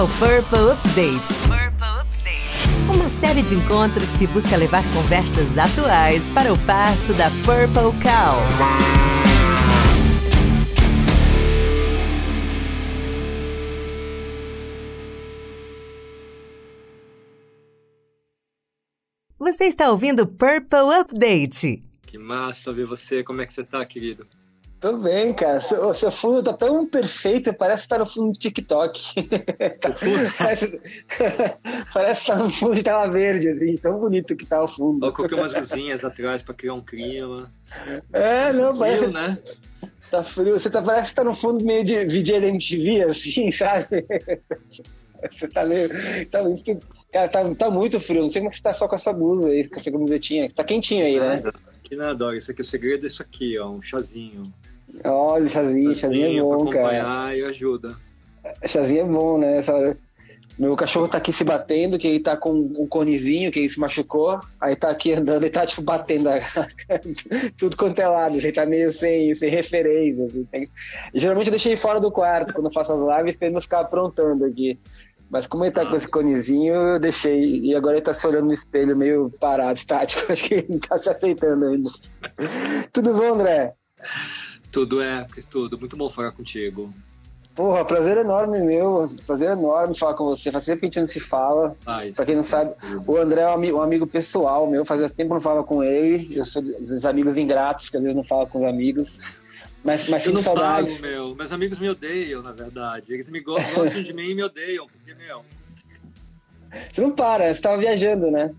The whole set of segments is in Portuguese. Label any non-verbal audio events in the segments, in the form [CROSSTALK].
é o Purple Update. Purple Update. Uma série de encontros que busca levar conversas atuais para o pasto da Purple Cow. Você está ouvindo Purple Update. Que massa ver você. Como é que você tá, querido? Tô bem, cara. Seu, seu fundo tá tão perfeito, parece que tá no fundo do TikTok. [LAUGHS] parece, [LAUGHS] parece que tá no fundo de tela verde, assim, tão bonito que tá o fundo. Eu coloquei umas luzinhas atrás pra criar um clima. É, não, parece. Frio, né? Tá frio. Você tá, parece que tá no fundo meio de VJ da MTV, assim, [LAUGHS] sabe? Você tá meio. Tá, cara, tá, tá muito frio. Não sei como é que você tá só com essa blusa aí, com essa camisetinha. Tá quentinho aí, né? Que nada, isso aqui, o segredo é isso aqui, ó, um chazinho. Olha, chazinho, chazinho é bom, cara. acompanhar e ajuda. Chazinho é bom, né? Essa... Meu cachorro tá aqui se batendo, que ele tá com um conezinho, que ele se machucou. Aí tá aqui andando e tá, tipo, batendo a... [LAUGHS] tudo quanto é lado. Ele tá meio sem, sem referência. Assim. Geralmente eu deixei fora do quarto quando eu faço as lives pra ele não ficar aprontando aqui. Mas como ele tá com esse conezinho, eu deixei. E agora ele tá se olhando no espelho meio parado, estático. [LAUGHS] Acho que ele não tá se aceitando ainda. Tudo bom, André? Tudo é, tudo. Muito bom falar contigo. Porra, prazer enorme meu. Prazer enorme falar com você. Faz tempo que a gente não se fala. Ai, pra quem não sabe, o André é um amigo, um amigo pessoal meu. Fazia tempo que não falava com ele. Eu sou dos amigos ingratos, que às vezes não falo com os amigos. Mas, mas eu não saudades. meu. Meus amigos me odeiam, na verdade. Eles me gostam, gostam [LAUGHS] de mim e me odeiam. Porque, meu, Você não para, você tava viajando, né?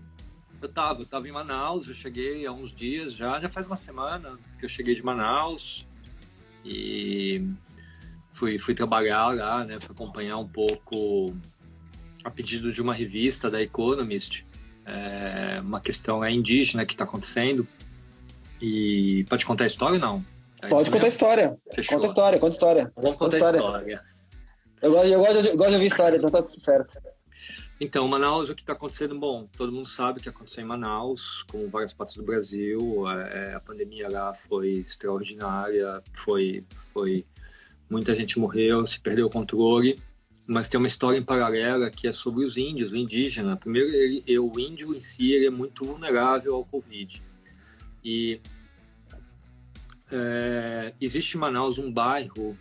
eu tava, eu tava em Manaus, eu cheguei há uns dias já, já faz uma semana que eu cheguei de Manaus e fui, fui trabalhar lá, né, para acompanhar um pouco a pedido de uma revista da Economist, é, uma questão lá indígena que está acontecendo. E pode contar a história ou não? É Pode contar a história. Fechou. Conta a história, conta a história. Vamos Conta contar a história. história. Eu gosto, eu gosto, eu gosto de ouvir história, então tá tudo certo. Então, Manaus, o que está acontecendo? Bom, todo mundo sabe o que aconteceu em Manaus, como várias partes do Brasil. é, a pandemia lá foi extraordinária, foi, foi muita gente morreu, se perdeu o controle. Mas tem uma história em paralela que é sobre os índios, o indígena. Primeiro, ele- o índio em si ele é muito vulnerável ao Covid. E é, existe em Manaus um bairro,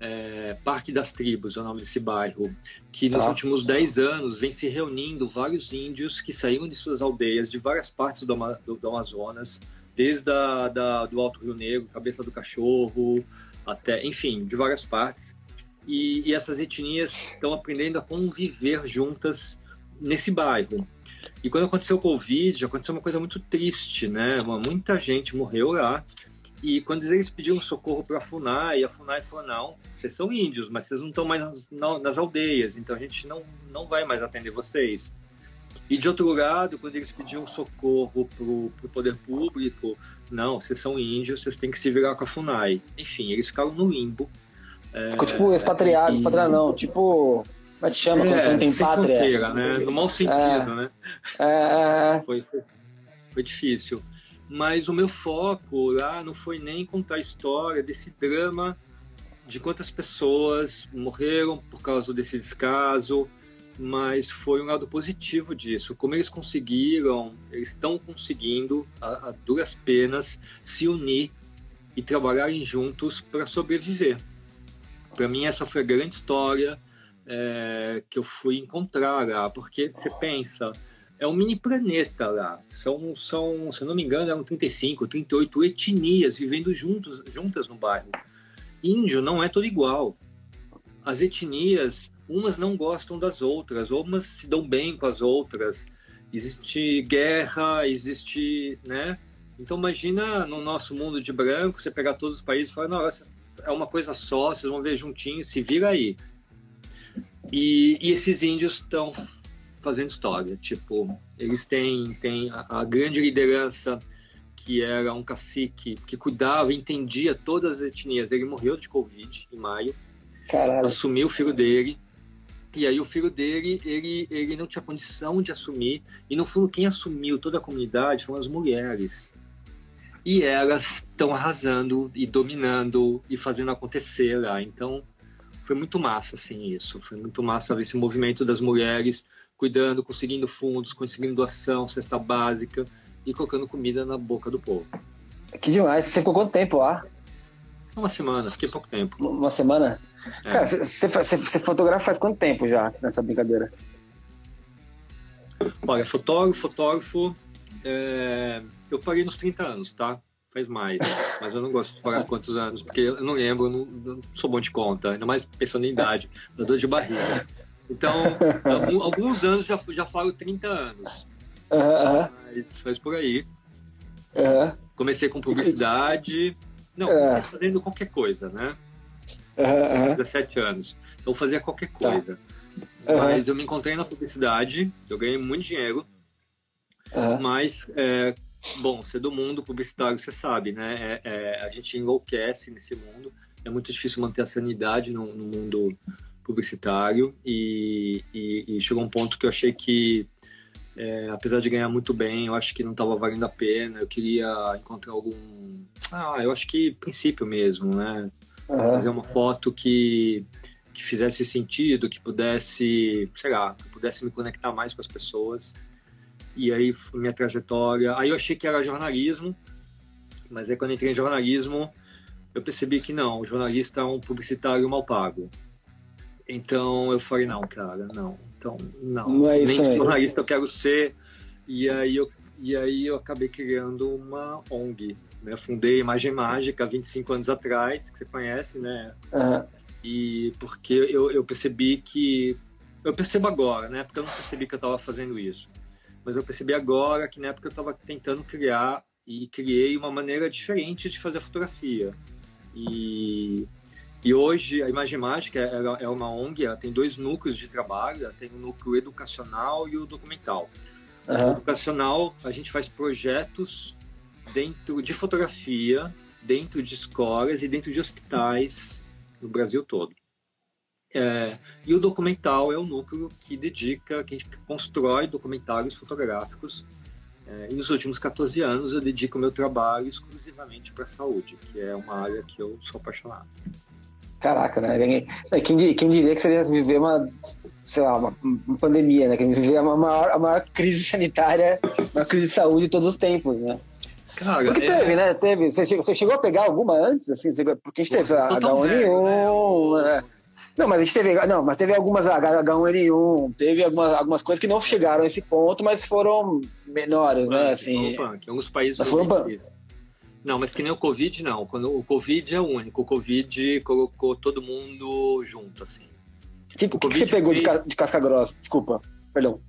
é, Parque das Tribos é o nome desse bairro, que nos Tá. últimos 10 anos vem se reunindo vários índios que saíram de suas aldeias de várias partes do, do- do Amazonas, desde a, da, do Alto Rio Negro, Cabeça do Cachorro, até, enfim, de várias partes. E, e essas etnias estão aprendendo a conviver juntas nesse bairro. E quando aconteceu o Covid, aconteceu uma coisa muito triste, né? Muita gente morreu lá. E quando eles pediram socorro para a FUNAI, a FUNAI falou: não, vocês são índios, mas vocês não estão mais nas, na- nas aldeias, então a gente não, não vai mais atender vocês. E de outro lado, quando eles pediam socorro para o poder público, não, vocês são índios, vocês têm que se virar com a FUNAI. Enfim, eles ficaram no limbo. Ficou tipo expatriado, e- expatriado não, tipo. Como é que chama quando você não tem sem pátria? fronteira, né? No mau sentido, É. né? É, é, é. foi, foi, foi difícil. Mas o meu foco lá não foi nem contar a história desse drama de quantas pessoas morreram por causa desse descaso, mas foi um lado positivo disso. Como eles conseguiram, eles estão conseguindo, a, a duras penas, se unir e trabalharem juntos para sobreviver. Para mim, essa foi a grande história é, que eu fui encontrar lá, porque você pensa, é um mini planeta lá. São, são, se não me engano, eram 35, 38 etnias vivendo juntos, juntas no bairro. Índio não é todo igual. As etnias, umas não gostam das outras, umas se dão bem com as outras. Existe guerra, existe, né? Então imagina no nosso mundo de branco, você pegar todos os países e falar, não, é uma coisa só, vocês vão ver juntinhos, se vira aí. E, e esses índios estão fazendo história. Tipo, eles têm, têm a, a grande liderança que era um cacique que cuidava, entendia todas as etnias. Ele morreu de Covid em maio, Caralho. assumiu o filho dele. E aí o filho dele, ele, ele não tinha condição de assumir. E no fundo, quem assumiu toda a comunidade foram as mulheres. E elas estão arrasando e dominando e fazendo acontecer lá. Então, foi muito massa, assim, isso. Foi muito massa ver esse movimento das mulheres cuidando, conseguindo fundos, conseguindo doação, cesta básica e colocando comida na boca do povo. Que demais. Você ficou quanto tempo lá? Uma semana, fiquei pouco tempo. Uma semana? É. Cara, você, fotografa faz quanto tempo já nessa brincadeira? Olha, fotógrafo, fotógrafo, é... eu parei nos 30 anos, tá? Faz mais, mas eu não gosto de parar quantos anos, porque eu não lembro, eu não, não sou bom de conta, ainda mais pensando em idade, dor de barriga. Então, [LAUGHS] alguns anos já, já falo 30 anos. Uhum. Mas faz por aí. Uhum. Comecei com publicidade. Não, comecei fazendo qualquer coisa, né? Uhum. 17 anos. Então, fazia qualquer tá. coisa. Tá. Mas eu me encontrei na publicidade, eu ganhei muito dinheiro. Mas, é, bom, ser do mundo publicitário, você sabe, né? É, é, a gente enlouquece nesse mundo. É muito difícil manter a sanidade no, no mundo publicitário e, e, e, chegou um ponto que eu achei que, é, apesar de ganhar muito bem, eu acho que não estava valendo a pena. Eu queria encontrar algum. Ah, eu acho que princípio mesmo, né? Uhum. Fazer uma foto que, que fizesse sentido, que pudesse, sei lá, que pudesse me conectar mais com as pessoas. E aí, minha trajetória. Aí eu achei que era jornalismo, mas aí quando entrei em jornalismo, eu percebi que não, o jornalista é um publicitário mal pago. Então eu falei, não, cara, não. Então, não. não é Nem aí. jornalista eu quero ser. E aí eu, e aí eu acabei criando uma ONG. Né? Fundei Imagem Mágica 25 anos atrás, que você conhece, né? Uhum. E porque eu, eu percebi que. Eu percebo agora, né? Porque eu não percebi que eu estava fazendo isso. Mas eu percebi agora que na época eu estava tentando criar e criei uma maneira diferente de fazer fotografia. E e hoje a Imagem Mágica é, é uma ONG, ela tem dois núcleos de trabalho, tem o núcleo educacional e o documental. Uhum. O educacional, a gente faz projetos dentro de fotografia, dentro de escolas e dentro de hospitais no Brasil todo. É, e o documental é o núcleo que dedica, que a gente constrói documentários fotográficos. É, e nos últimos 14 anos eu dedico meu trabalho exclusivamente para a saúde, que é uma área que eu sou apaixonado. Caraca, né? Quem, quem diria que seria viver uma, sei lá, uma, uma pandemia, né? Quem viver a maior, a maior crise sanitária, uma crise de saúde de todos os tempos, né? Cara, Porque é... teve, né? Teve. Você chegou, você chegou a pegar alguma antes? Assim, você, porque a gente teve a H1N1. Né? né? Não, mas a gente teve. Não, mas teve algumas H1N1, teve algumas, algumas coisas que não chegaram a esse ponto, mas foram menores, né? Assim, foram punk. Alguns países. Mas foram punk. Não, mas que nem o Covid, não. Quando o Covid é o único. O Covid colocou todo mundo junto, assim. O que, que, você pegou fez... de, de, casca grossa? Desculpa, perdão.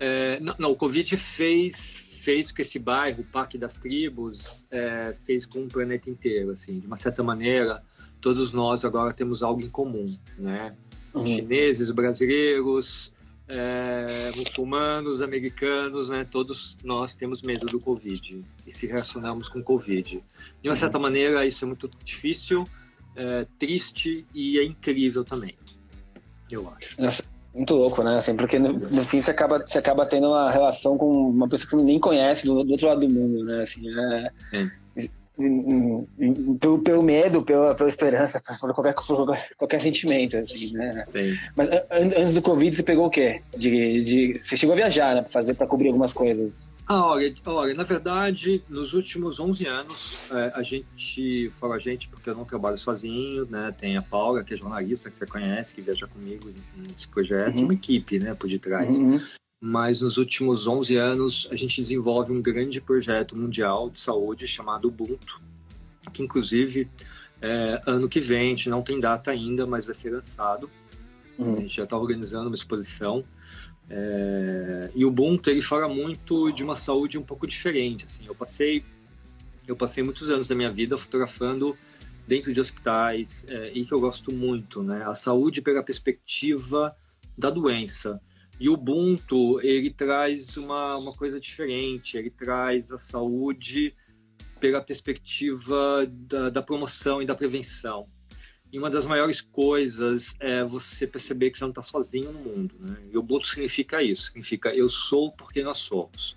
É, não, não, o Covid fez, fez com esse bairro, o Parque das Tribos, é, fez com o planeta inteiro, assim. De uma certa maneira, todos nós agora temos algo em comum, né? Uhum. Chineses, brasileiros, é, muçulmanos, americanos, né, todos nós temos medo do Covid e se relacionamos com Covid. De uma certa maneira, isso é muito difícil, é, triste e é incrível também, eu acho. Nossa, muito louco, né? Assim, porque no, no, fim você acaba, você acaba tendo uma relação com uma pessoa que você nem conhece do, do outro lado do mundo, né? Assim, é, pelo, pelo medo, pela, pela esperança, por qualquer, por qualquer sentimento, assim, né? Sim. Mas antes do Covid, você pegou o quê? De, de, você chegou a viajar, né? Pra fazer, para cobrir algumas coisas. Ah, olha, olha, na verdade, nos últimos 11 anos, é, a gente, falo a gente porque eu não trabalho sozinho, né? Tem a Paula, que é jornalista, que você conhece, que viaja comigo nesse projeto, uhum. uma equipe, né, por detrás. Uhum mas nos últimos 11 anos a gente desenvolve um grande projeto mundial de saúde chamado Ubuntu, que inclusive é, ano que vem, a gente não tem data ainda, mas vai ser lançado. Uhum. A gente já está organizando uma exposição. É, e o Ubuntu ele fala muito de uma saúde um pouco diferente. Assim, eu passei eu passei muitos anos da minha vida fotografando dentro de hospitais é, e que eu gosto muito, né? A saúde pela perspectiva da doença. E o Ubuntu, ele traz uma, uma coisa diferente, ele traz a saúde pela perspectiva da, da promoção e da prevenção. E uma das maiores coisas é você perceber que você não está sozinho no mundo. Né? E o Ubuntu significa isso, significa eu sou porque nós somos.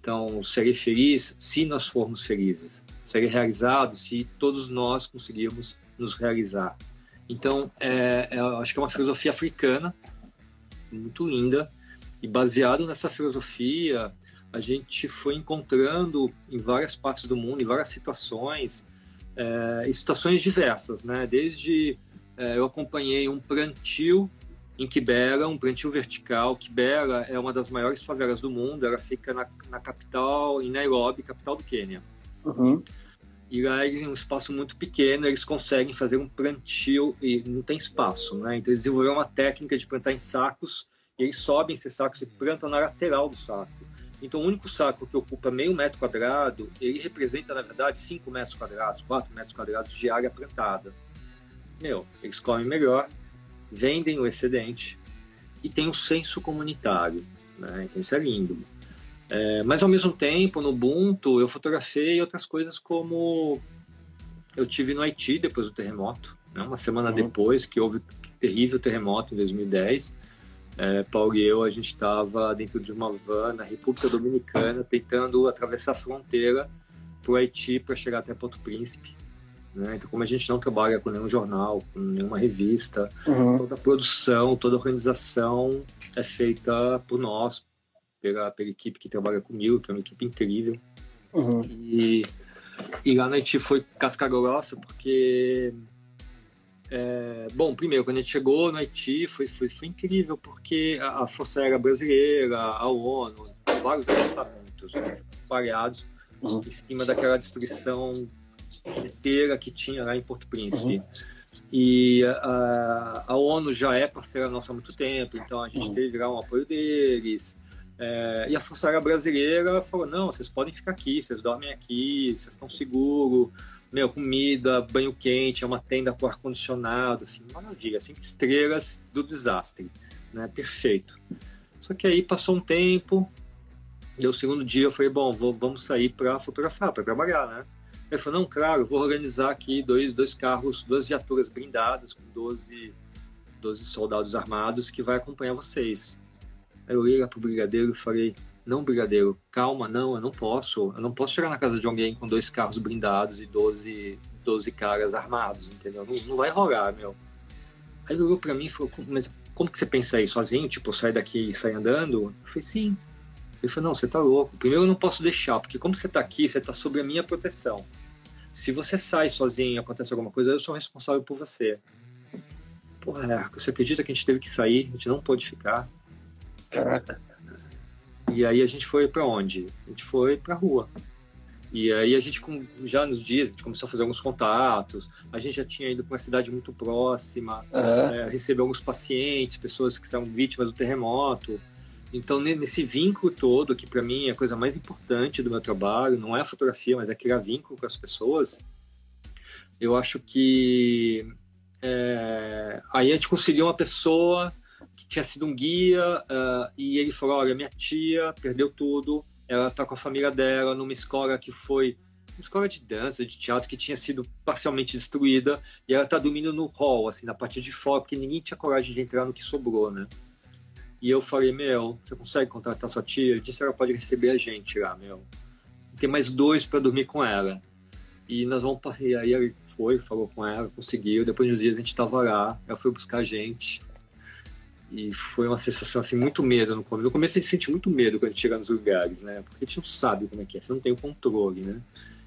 Então, serei feliz se nós formos felizes. Serei realizado se todos nós conseguirmos nos realizar. Então, é, é, acho que é uma filosofia africana, muito linda, e baseado nessa filosofia, a gente foi encontrando em várias partes do mundo, em várias situações, é, em situações diversas, né? Desde é, eu acompanhei um plantio em Kibera, um plantio vertical. Kibera é uma das maiores favelas do mundo, ela fica na, na capital, em Nairobi, capital do Quênia. Uhum. E lá, em um espaço muito pequeno, eles conseguem fazer um plantio e não tem espaço, né? Então, eles desenvolveram uma técnica de plantar em sacos, e eles sobem esses sacos e plantam na lateral do saco. Então, o único saco que ocupa meio metro quadrado, ele representa, na verdade, 5 metros quadrados, 4 metros quadrados de área plantada. Meu, eles comem melhor, vendem o excedente e tem o um senso comunitário, né? Então, isso é lindo. É, mas, ao mesmo tempo, no Ubuntu, eu fotografei outras coisas como eu tive no Haiti depois do terremoto, né? uma semana uhum. depois que houve um terrível terremoto em 2010 é, Paulo e eu, a gente estava dentro de uma van na República Dominicana, tentando atravessar a fronteira para o Haiti para chegar até Porto Príncipe. Né? Então, como a gente não trabalha com nenhum jornal, com nenhuma revista, uhum. toda a produção, toda a organização é feita por nós, pela, pela equipe que trabalha comigo, que é uma equipe incrível. Uhum. E, e lá no Haiti foi casca grossa, porque é, bom, primeiro, quando a gente chegou no Haiti, foi, foi, foi incrível, porque a, a Força Aérea Brasileira, a ONU, vários departamentos né, variados uhum. em cima daquela destruição inteira que tinha lá em Porto Príncipe. Uhum. E a, a, ONU já é parceira nossa há muito tempo, então a gente uhum. teve lá um apoio deles. É, e a Força Aérea Brasileira falou: não, vocês podem ficar aqui, vocês dormem aqui, vocês estão seguros meu, comida, banho quente, é uma tenda com ar-condicionado, assim, maravilha, cinco estrelas do desastre, né? Perfeito. Só que aí passou um tempo, deu o segundo dia, eu falei, bom, vou, vamos sair para fotografar, para trabalhar, né? Ele falou, não, claro, vou organizar aqui dois, dois carros, duas viaturas blindadas com 12, 12 soldados armados que vai acompanhar vocês. Eu olhei lá pro brigadeiro e falei, não, brigadeiro, calma, não, eu não posso. Eu não posso chegar na casa de alguém com dois carros blindados e 12, 12 caras armados, entendeu? Não, não vai rolar, meu. Aí ele olhou pra mim e falou, mas como que você pensa aí? Sozinho? Tipo, sai daqui e sai andando? Eu falei, sim. Ele falou, não, você tá louco. Primeiro eu não posso deixar, porque como você tá aqui, você tá sob a minha proteção. Se você sai sozinho e acontece alguma coisa, eu sou responsável por você. Porra, você acredita que a gente teve que sair? A gente não pôde ficar. Caraca. E aí a gente foi para onde? A gente foi para rua. E aí a gente, já nos dias, a gente começou a fazer alguns contatos, a gente já tinha ido para uma cidade muito próxima, uhum. é, recebeu alguns pacientes, pessoas que são vítimas do terremoto. Então, nesse vínculo todo, que para mim é a coisa mais importante do meu trabalho, não é a fotografia, mas é criar vínculo com as pessoas, eu acho que é, aí a gente conseguiu uma pessoa que tinha sido um guia uh, e ele falou: Olha, minha tia perdeu tudo, ela está com a família dela numa escola que foi uma escola de dança, de teatro que tinha sido parcialmente destruída e ela está dormindo no hall, assim, na parte de fora, porque ninguém tinha coragem de entrar no que sobrou, né? E eu falei: Meu, você consegue contratar sua tia? Ele disse: Ela pode receber a gente lá, meu. Tem mais dois para dormir com ela. E nós vamos. E aí ele foi, falou com ela, conseguiu. Depois de uns dias a gente estava lá, ela foi buscar a gente. E foi uma sensação assim, muito medo no começo. No começo a gente sente muito medo quando a gente chega nos lugares, né? Porque a gente não sabe como é que é, você não tem o controle, né?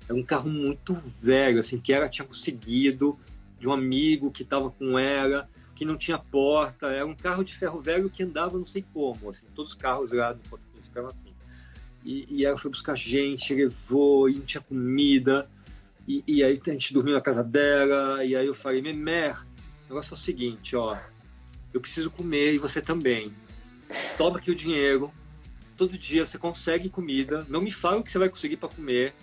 É um carro muito velho, assim, que ela tinha conseguido de um amigo que estava com ela, que não tinha porta. Era um carro de ferro velho que andava não sei como, assim, todos os carros lá Porto Príncipe eram assim. E, e ela foi buscar gente, levou, e não tinha comida. E, e aí a gente dormiu na casa dela, e aí eu falei, Memer, o negócio é o seguinte, ó, eu preciso comer e você também. Toma aqui o dinheiro. Todo dia você consegue comida. Não me fala o que você vai conseguir para comer.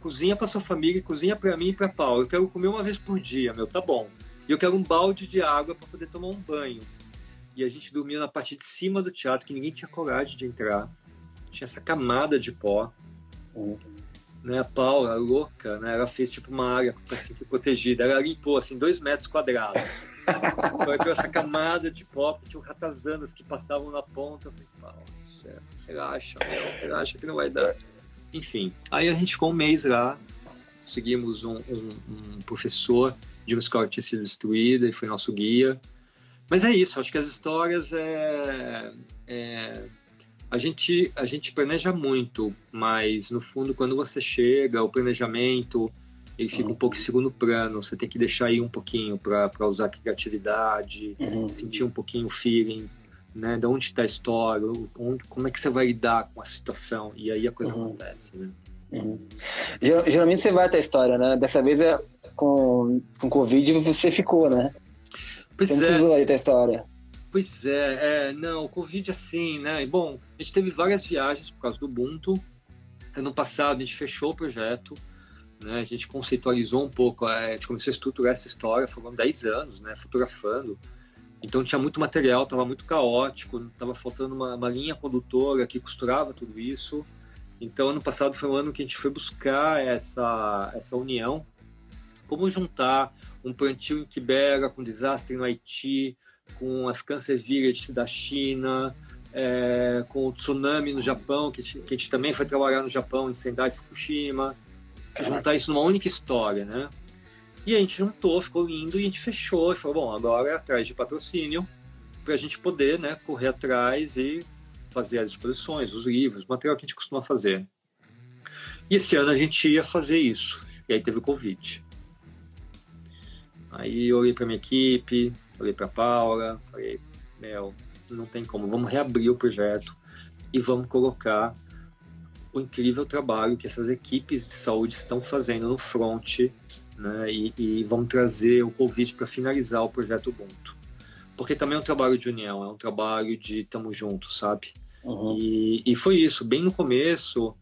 Cozinha para sua família, cozinha para mim e para Paulo. Eu quero comer uma vez por dia, meu, tá bom. E eu quero um balde de água para poder tomar um banho. E a gente dormia na parte de cima do teatro, que ninguém tinha coragem de entrar. Tinha essa camada de pó. Uhum né, a Paula, louca, né, ela fez tipo uma área assim, protegida. Ela limpou assim dois metros quadrados. Então, essa camada de pó, tinha ratazanas que passavam na ponta. Eu falei, Paula, certo, relaxa, meu, relaxa que não vai dar. Enfim, aí a gente ficou um mês lá, conseguimos um, um, um professor de uma escola que tinha sido destruída e foi nosso guia. Mas é isso, acho que as histórias é, é, a gente a gente planeja muito, mas no fundo quando você chega, o planejamento ele fica um pouco em segundo plano. Você tem que deixar aí um pouquinho para usar a criatividade, uhum. sentir um pouquinho o feeling, né? De onde está a história, onde, como é que você vai lidar com a situação e aí a coisa uhum. acontece, né? Uhum. Geralmente você vai até a história, né? Dessa vez é com com Covid você ficou, né? Pois você é. aí da história. Pois é, é, não, o Covid assim, né? Bom, a gente teve várias viagens por causa do Ubuntu. Ano passado a gente fechou o projeto, né? A gente conceitualizou um pouco, a gente começou a estruturar essa história, foram 10 anos, né? Fotografando. Então tinha muito material, estava muito caótico, estava faltando uma, uma, linha condutora que costurava tudo isso. Então ano passado foi um ano que a gente foi buscar essa, essa união, como juntar um plantio em Quibera com desastre no Haiti, com as câncer vírus da China, é, com o tsunami no Japão, que, que, a gente também foi trabalhar no Japão, em Sendai, Fukushima, juntar isso numa única história, né? E a gente juntou, ficou lindo, e a gente fechou, e falou, bom, agora é atrás de patrocínio, para a gente poder, né, correr atrás e fazer as exposições, os livros, o material que a gente costuma fazer. E esse ano a gente ia fazer isso, e aí teve o Covid. Aí eu olhei para minha equipe, olhei para Paula, falei, meu, não tem como, vamos reabrir o projeto e vamos colocar o incrível trabalho que essas equipes de saúde estão fazendo no front, né? E, e vamos trazer o Covid para finalizar o projeto Ubuntu. Porque também é um trabalho de união, é um trabalho de tamo junto, sabe? Uhum. E, e foi isso, bem no começo,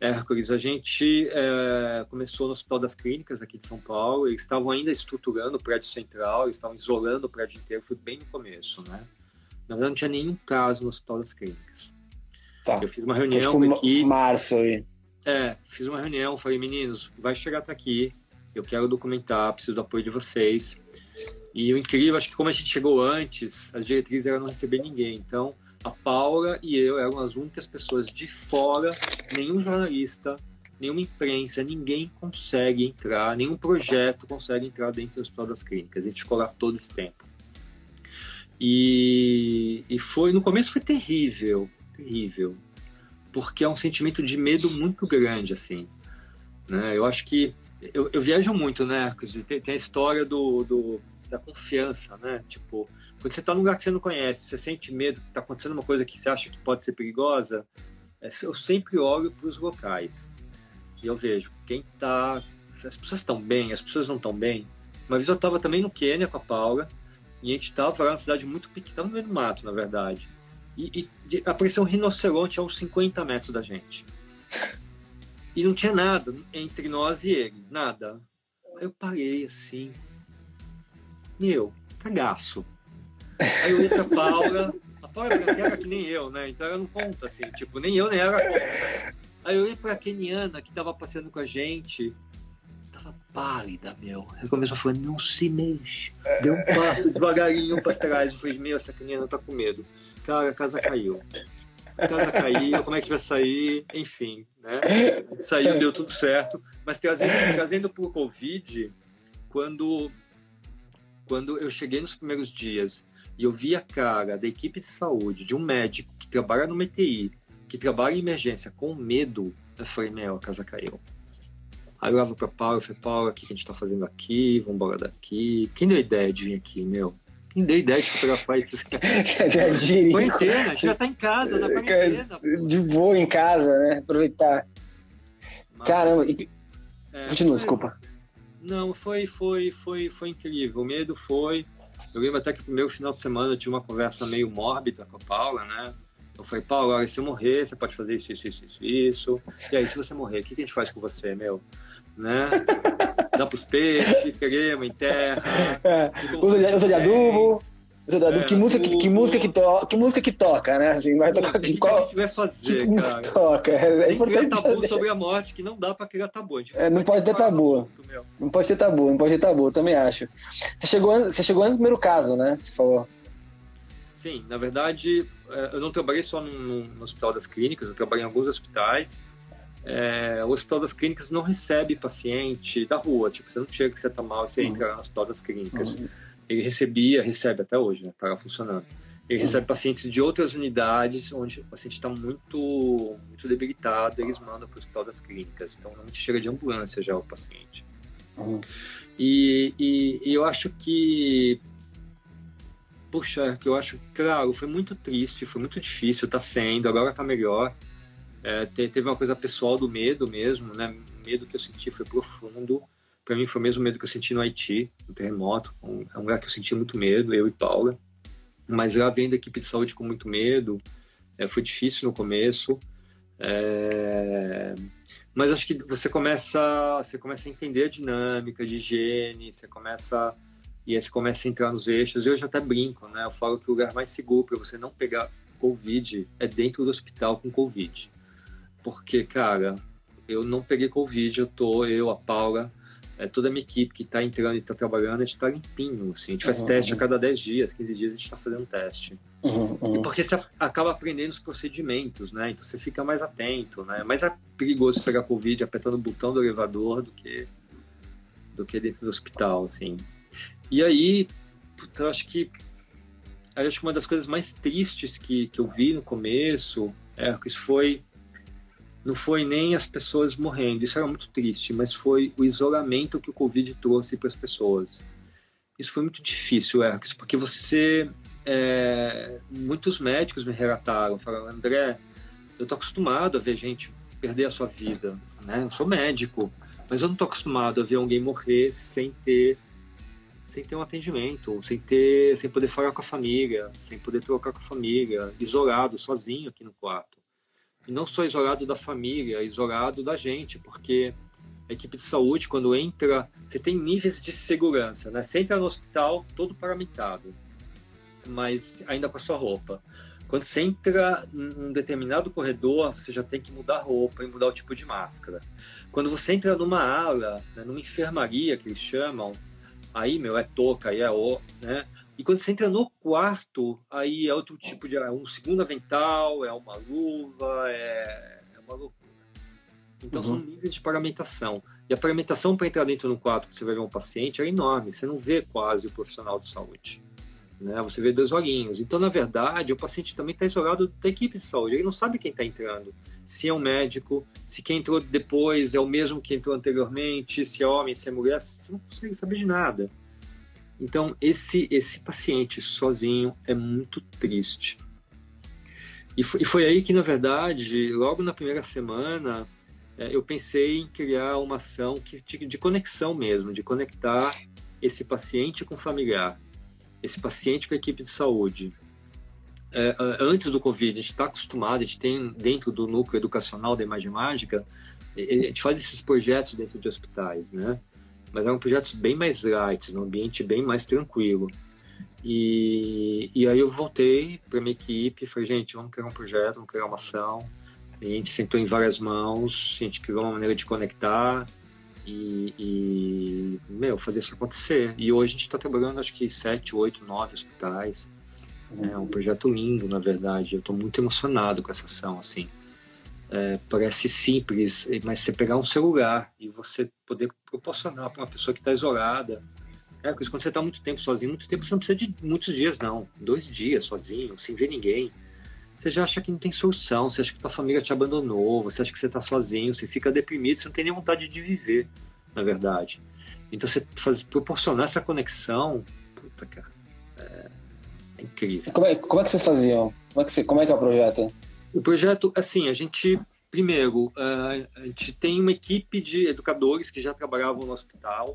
Hércules, a gente é, começou no Hospital das Clínicas aqui de São Paulo, eles estavam ainda estruturando o prédio central, eles estavam isolando o prédio inteiro, foi bem no começo, né? Na verdade, não tinha nenhum caso no Hospital das Clínicas. Tá. Eu fiz uma reunião com aqui. Março aí. É, fiz uma reunião, falei, meninos, vai chegar até aqui, eu quero documentar, preciso do apoio de vocês. E o incrível, acho que como a gente chegou antes, as diretrizes eram não receber ninguém. Então, a Paula e eu eram as únicas pessoas de fora, nenhum jornalista, nenhuma imprensa, ninguém consegue entrar, nenhum projeto consegue entrar dentro do Hospital das Clínicas. A gente ficou lá todo esse tempo. E, e foi, no começo foi terrível, terrível, porque é um sentimento de medo muito grande, assim. Né? Eu acho que eu, eu viajo muito, né? Tem, tem a história do, do, da confiança, né? Tipo, quando você está num lugar que você não conhece, você sente medo que está acontecendo uma coisa que você acha que pode ser perigosa, é, eu sempre olho para os locais e eu vejo quem está. As pessoas estão bem, as pessoas não estão bem. Uma vez eu estava também no Quênia com a Paula e a gente estava lá numa cidade muito pequena, estava no meio do mato, na verdade. E, e apareceu um rinoceronte a uns 50 metros da gente. [LAUGHS] E não tinha nada entre nós e ele, nada. Aí eu parei assim. Meu, cagaço. Aí eu olhei pra Paula. A Paula era que nem eu, né? Então ela não conta, assim. Tipo, nem eu, nem ela conta. Aí eu olhei pra Keniana, que tava passeando com a gente. Tava pálida, meu. Aí começou a falar, não se mexe. Deu um passo devagarinho pra trás. Eu falei, meu, essa Keniana tá com medo. Cara, a casa caiu. A casa caiu, como é que vai sair? Enfim, né? Saiu, deu tudo certo. Mas trazendo, trazendo pro Covid, quando, quando eu cheguei nos primeiros dias e eu vi a cara da equipe de saúde, de um médico que trabalha no MTI, que trabalha em emergência com medo, eu falei, meu, a casa caiu. Aí eu olhava pra Paula, eu falei, Paula, o que a gente tá fazendo aqui? Vamos embora daqui. Quem deu ideia de vir aqui, meu? Quem deu ideia de fotografar isso? [LAUGHS] quarentena, a gente já tá em casa, na quarentena. De boa em casa, né? Aproveitar. Mas, Caramba, e... é, continua, foi... desculpa. Não, foi, foi, foi, foi incrível. O medo foi. Eu lembro até que no primeiro final de semana eu tive uma conversa meio mórbida com a Paula, né? Eu falei, Paula, se eu morrer, você pode fazer isso, isso, isso, isso. E aí, se você morrer, o que a gente faz com você, meu? Né? Dá pros peixes, queremos, enterra. É, usa, de. Usa de adubo. É, que, música, que, que, música que, to, que música que toca, né? Assim, vai tocar que, qual, a gente vai fazer, que cara? Toca. É, é importante tabu saber. sobre a morte, que não dá pra criar tabu. É, não pode ter tabu. Assunto, não pode ter tabu, não pode ter tabu, também acho. Você chegou, você chegou antes do primeiro caso, né? Você falou. Sim, na verdade, é, eu não trabalhei só no, no Hospital das Clínicas, eu trabalhei em alguns hospitais. é, o Hospital das Clínicas não recebe paciente da rua. Tipo, você não chega que você está mal e você uhum. entra no Hospital das Clínicas. Uhum. Ele recebia, recebe até hoje, né? Tá funcionando. Ele uhum. recebe pacientes de outras unidades onde o paciente está muito, muito debilitado, eles mandam para o Hospital das Clínicas. Então, normalmente chega de ambulância já o paciente. Uhum. E, e, e eu acho que puxa, que eu acho, claro, foi muito triste, foi muito difícil, tá sendo, agora tá melhor. É, teve uma coisa pessoal do medo mesmo, né? O medo que eu senti foi profundo. Para mim foi o mesmo medo que eu senti no Haiti, no terremoto. É um lugar que eu senti muito medo, eu e Paula. Mas lá vendo a equipe de saúde com muito medo, é, foi difícil no começo. É... Mas acho que você começa, você começa a entender a dinâmica de higiene, você começa e aí você começa a entrar nos eixos. Eu já até brinco, né? Eu falo que o lugar mais seguro para você não pegar Covid é dentro do hospital com Covid. Porque, cara, eu não peguei Covid, eu tô, eu, a Paula, é, toda a minha equipe que está entrando e está trabalhando, a gente está limpinho, assim. A gente faz uhum, teste uhum. a cada 10 dias, 15 dias a gente está fazendo teste. Uhum, uhum, e porque você acaba aprendendo os procedimentos, né? Então você fica mais atento, né? Mas é perigoso pegar Covid apertando o botão do elevador do que do que dentro do hospital, assim. E aí, eu acho que eu acho que uma das coisas mais tristes que, que eu vi no começo é que isso foi não foi nem as pessoas morrendo, isso era muito triste, mas foi o isolamento que o Covid trouxe para as pessoas. Isso foi muito difícil, Ercos, porque você. É, muitos médicos me relataram, falaram, André, eu tô acostumado a ver gente perder a sua vida, né? Eu sou médico, mas eu não tô acostumado a ver alguém morrer sem ter sem ter um atendimento, sem ter, sem poder falar com a família, sem poder trocar com a família, isolado, sozinho aqui no quarto. E não só isolado da família, isolado da gente, porque a equipe de saúde, quando entra, você tem níveis de segurança, né? Você entra no hospital todo paramentado, mas ainda com a sua roupa. Quando você entra num determinado corredor, você já tem que mudar a roupa e mudar o tipo de máscara. Quando você entra numa ala, né, numa enfermaria que eles chamam, aí, meu, é toca, aí é o, né? E quando você entra no quarto, aí é outro tipo de. É um segundo avental, é uma luva, é, é uma loucura. Então uhum. são níveis de paramentação. E a paramentação para entrar dentro do quarto que você vai ver um paciente é enorme. Você não vê quase o profissional de saúde. Né? Você vê dois olhinhos. Então, na verdade, o paciente também está isolado da equipe de saúde. Ele não sabe quem está entrando. Se é um médico, se quem entrou depois é o mesmo que entrou anteriormente, se é homem, se é mulher, você não consegue saber de nada. Então, esse, esse paciente sozinho é muito triste. E foi, e foi aí que, na verdade, logo na primeira semana, é, eu pensei em criar uma ação que, de, de conexão mesmo, de conectar esse paciente com o familiar esse paciente com a equipe de saúde. É, antes do Covid, a gente está acostumado, a gente tem dentro do núcleo educacional da Imagem Mágica, a gente faz esses projetos dentro de hospitais, né? Mas eram projetos bem mais light, num ambiente bem mais tranquilo. E, e aí eu voltei para minha equipe e falei, gente, vamos criar um projeto, vamos criar uma ação. A gente sentou em várias mãos, a gente criou uma maneira de conectar, e, e, meu, fazer isso acontecer. E hoje a gente está trabalhando, acho que sete, oito, nove hospitais. É um projeto lindo, na verdade. Eu estou muito emocionado com essa ação, assim. É, parece simples, mas você pegar um celular e você poder proporcionar para uma pessoa que está isolada. É, porque quando você está muito tempo sozinho, muito tempo você não precisa de muitos dias, não. Dois dias sozinho, sem ver ninguém você já acha que não tem solução, você acha que tua família te abandonou, você acha que você está sozinho, você fica deprimido, você não tem nem vontade de viver, na verdade. Então você faz, proporcionar essa conexão, puta cara, é, é incrível. Como é, como é, que vocês faziam? Como é que, como é que é o projeto? O projeto, assim, a gente primeiro, a gente tem uma equipe de educadores que já trabalhavam no hospital,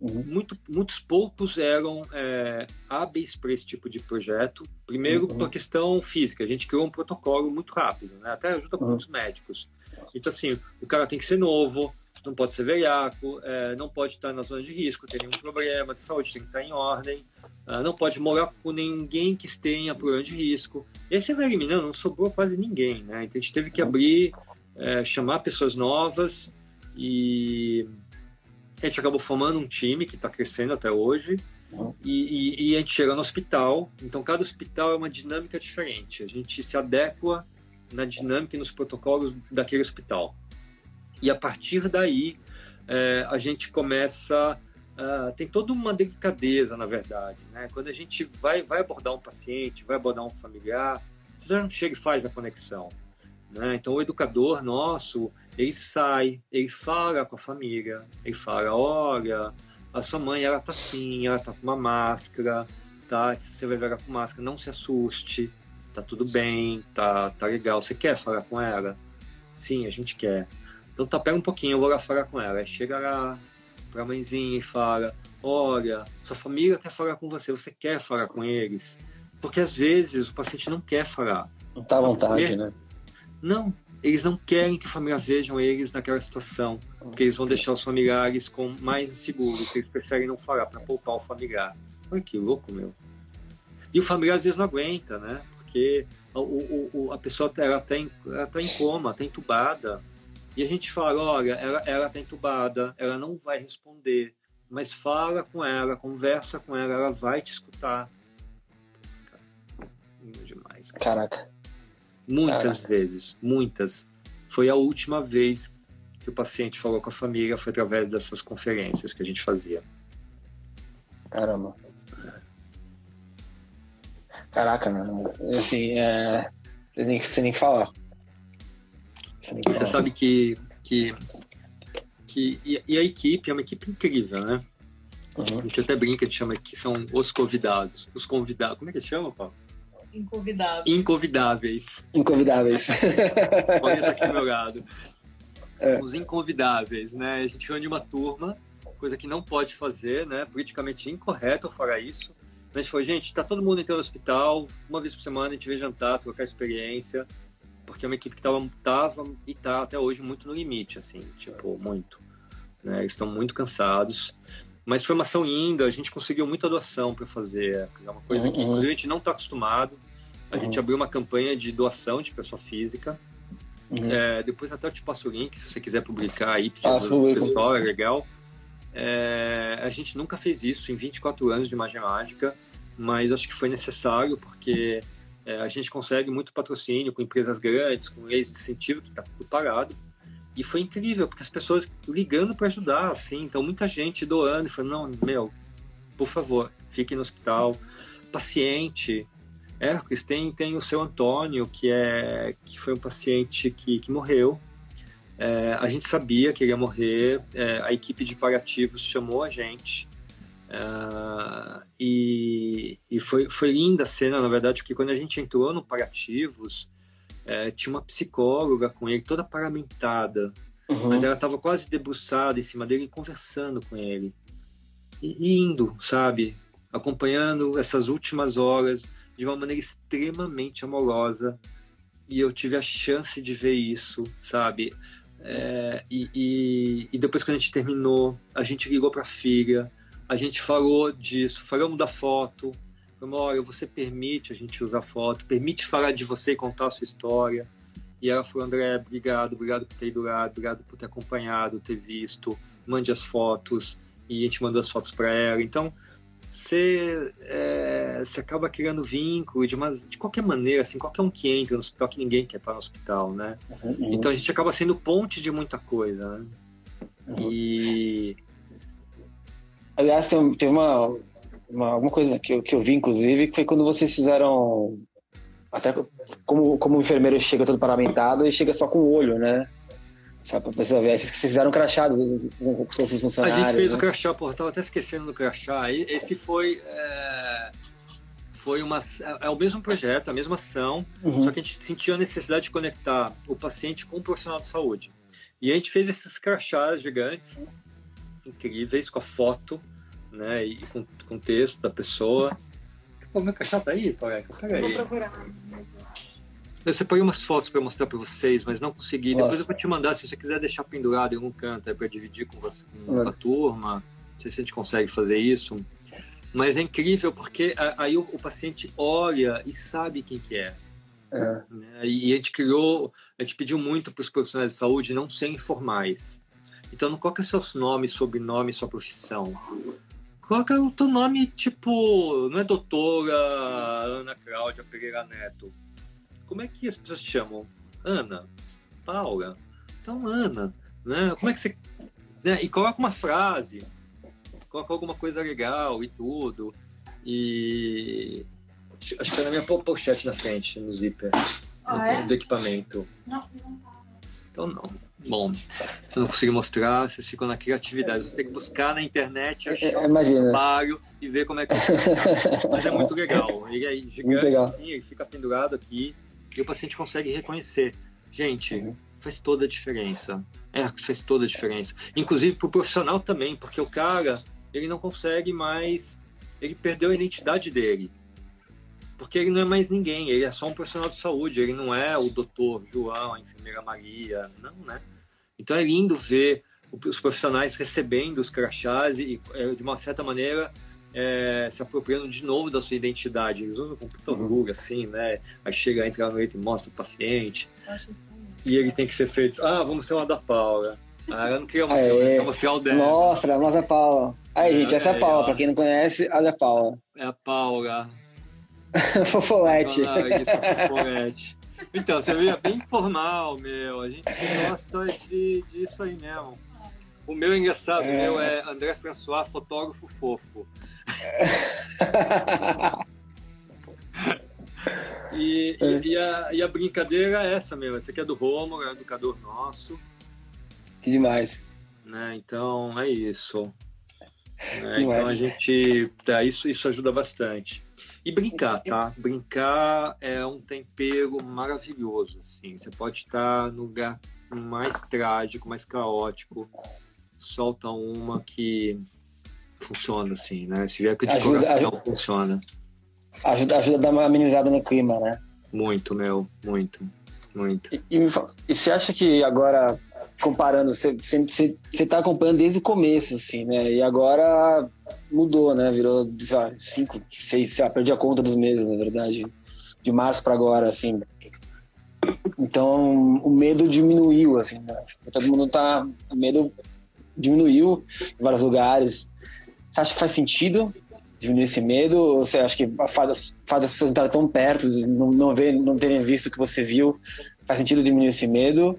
Uhum. Muito, muitos poucos eram é, hábeis para esse tipo de projeto. Primeiro, uhum. por questão física, a gente criou um protocolo muito rápido, né? até ajuda uhum. muitos médicos. Então, assim, o cara tem que ser novo, não pode ser velhaco, é, não pode estar na zona de risco, ter nenhum problema de saúde, tem que estar em ordem, é, não pode morar com ninguém que tenha problema de risco. E aí você vai eliminando, não sobrou quase ninguém, né? Então a gente teve que abrir, é, chamar pessoas novas e a gente acabou formando um time que está crescendo até hoje. E, e, e, a gente chega no hospital, então cada hospital é uma dinâmica diferente. A gente se adequa na dinâmica e nos protocolos daquele hospital. E a partir daí, é, a gente começa. Uh, tem toda uma delicadeza, na verdade. Né? Quando a gente vai, vai abordar um paciente, vai abordar um familiar, você já não chega e faz a conexão. Né? Então, o educador nosso, ele sai, ele fala com a família, ele fala: olha, a sua mãe, ela tá assim, ela tá com uma máscara, tá? Você vai ver ela com máscara, não se assuste, tá tudo bem, tá, tá legal. Você quer falar com ela? Sim, a gente quer. Então tá, pega um pouquinho, eu vou lá falar com ela. Aí chega lá pra mãezinha e fala: Olha, sua família quer falar com você, você quer falar com eles? Porque às vezes o paciente não quer falar. Não tá à vontade, né? Não, eles não querem que a família vejam eles naquela situação, porque eles vão deixar os familiares com mais inseguros, eles preferem não falar para poupar o familiar. Olha que louco, meu. E o familiar às vezes não aguenta, né? Porque o, o a pessoa ela tá, em, ela tá em coma, tá entubada. E a gente fala, olha, ela, ela tá entubada, ela não vai responder, mas fala com ela, conversa com ela, ela vai te escutar. Demais. Caraca. Muitas Caraca. vezes, muitas. Foi a última vez que o paciente falou com a família, foi através dessas conferências que a gente fazia. Caramba. Caraca, mano. Assim, é... você, nem, você nem falar. Você, você sabe que, que, que e, e, a equipe é uma equipe incrível, né? Uhum. A gente até brinca, a gente chama que são os convidados. Os convidados. Como é que chama, Paulo? Inconvidáveis. Inconvidáveis. Inconvidáveis. [LAUGHS] Olha tá aqui do meu lado. É. Os inconvidáveis, né? A gente reúne uma turma, coisa que não pode fazer, né? Politicamente incorreto falar isso. A gente falou, gente, tá todo mundo entrando no hospital, uma vez por semana a gente vem jantar, trocar experiência, porque é uma equipe que tava, tava e tá até hoje muito no limite, assim, tipo, muito. Né? Eles estão muito cansados. Mas foi uma ação linda, a gente conseguiu muita doação para fazer. É uma coisa uhum. que, inclusive, a gente não está acostumado. A uhum. gente abriu uma campanha de doação de pessoa física. Uhum. É, depois até eu te passo o link, se você quiser publicar aí, pedir o pessoal, é legal. É, a gente nunca fez isso em 24 anos de Magia Mágica, mas acho que foi necessário porque é, a gente consegue muito patrocínio com empresas grandes, com leis de incentivo, que está tudo parado. E foi incrível, porque as pessoas ligando para ajudar, assim. Então, muita gente doando e falando: não, meu, por favor, fique no hospital. Paciente. Hércules tem, tem o seu Antônio, que, é, que foi um paciente que, que morreu. É, a gente sabia que ele ia morrer, é, a equipe de paliativos chamou a gente. É, e, e foi, foi linda a cena, na verdade, porque quando a gente entrou no paliativos, é, tinha uma psicóloga com ele, toda paramentada, uhum. mas ela estava quase debruçada em cima dele, conversando com ele. E indo, sabe? Acompanhando essas últimas horas de uma maneira extremamente amorosa. E eu tive a chance de ver isso, sabe? É, e, e, e, depois que a gente terminou, a gente ligou para a filha, a gente falou disso, falamos da foto, Falou, olha, você permite a gente usar foto, permite falar de você e contar a sua história. E ela falou, André, obrigado, obrigado por ter ido lá, obrigado por ter acompanhado, ter visto, mande as fotos. E a gente mandou as fotos para ela. Então, você, é, você acaba criando vínculo de, uma, de qualquer maneira, assim, qualquer um que entra no hospital, que ninguém quer estar no hospital, né? Uhum. Então a gente acaba sendo ponte de muita coisa, né? Uhum. E... Aliás, tem uma, uma, uma coisa que eu, que eu vi, inclusive, que foi quando vocês fizeram. Até como, como o enfermeiro chega todo paramentado e chega só com o olho, né? Só pra pessoa ver. Vocês fizeram crachados com os funcionários. A gente fez né? o crachá, tava até esquecendo do crachá. Esse foi. É, foi uma. É o mesmo projeto, a mesma ação, uhum. só que a gente sentiu a necessidade de conectar o paciente com o profissional de saúde. E a gente fez esses crachás gigantes, incríveis, com a foto né? E com, com texto da pessoa. Pô, meu cachorro tá aí, Pauleca? Pega aí. Vou procurar, mas eu separei umas fotos para mostrar para vocês, mas não consegui. Nossa. Depois eu vou te mandar, se você quiser deixar pendurado em algum canto para dividir com, você, com a turma. Não sei se a gente consegue fazer isso. Mas é incrível porque aí o, o paciente olha e sabe quem que é. é. Né? E a gente criou, a gente pediu muito para os profissionais de saúde não serem informais. Então, qual que é o seu nome, sobrenome, sua profissão? Coloca o teu nome, tipo, não é doutora Ana Cláudia Pereira Neto. Como é que as pessoas te chamam? Ana? Paula? Então, Ana. Né? Como é que você. Né? E coloca uma frase, coloca alguma coisa legal e tudo. E. Acho que tá na minha pochete na frente, no zíper. Ah, é? do equipamento. Não, não tá. Então não. Bom, eu não consigo mostrar, vocês ficam na criatividade. Você tem que buscar na internet, achar É, um trabalho e ver como é que é. Mas é muito legal. Ele é [LAUGHS] gigante, Muito legal. assim, ele fica pendurado aqui e o paciente consegue reconhecer. Gente, Uhum. faz toda a diferença. É, faz toda a diferença. Inclusive pro profissional também, porque o cara, ele não consegue mais. Ele perdeu a identidade dele. Porque ele não é mais ninguém, ele é só um profissional de saúde, ele não é o doutor João, a enfermeira Maria, não, né? Então é lindo ver os profissionais recebendo os crachás e, é, de uma certa maneira, é, se apropriando de novo da sua identidade. Eles usam com puta orgulho, assim, né? Aí chega a entrar no leito e mostra o paciente. E ele tem que ser feito. Ah, vamos ser uma da Paula. Ah, eu não queria mostrar, Aê. eu queria mostrar o dela. Mostra, mostra a Paula. Aí, gente, essa é a Aí, Paula. Pra quem não conhece, olha a Paula. É a Paula. [LAUGHS] Fofolete. Fofolete. Então, você é bem informal, meu. A gente gosta de, disso aí mesmo. O meu é engraçado, o É. meu é André François, fotógrafo fofo. [LAUGHS] E, É. e, e a, e a brincadeira é essa mesmo. Essa aqui é do Romulo, é um educador nosso. que demais. Né? Então, é isso. Né? Que Então, a gente... Tá, isso, isso ajuda bastante. E brincar, tá? Brincar é um tempero maravilhoso, assim. Você pode estar no lugar mais trágico, mais caótico. Solta uma que funciona, assim, né? Se vier a Ajuda- ajuda- funciona. Ajuda, ajuda a dar uma amenizada no clima, né? Muito, meu. Muito. Muito. E, e e você acha que agora, comparando, você, você, você, você tá acompanhando desde o começo, assim, né? E agora mudou, né? Virou, sei lá, cinco, seis, sei lá, perdi a conta dos meses, na verdade. De março para agora, assim. Então, o medo diminuiu, assim, né? Todo mundo tá... O medo diminuiu em vários lugares. Você acha que faz sentido diminuir esse medo? Ou você acha que a fato das, o fato das pessoas estarem tão perto, não, não, ver, não terem visto o que você viu, faz sentido diminuir esse medo?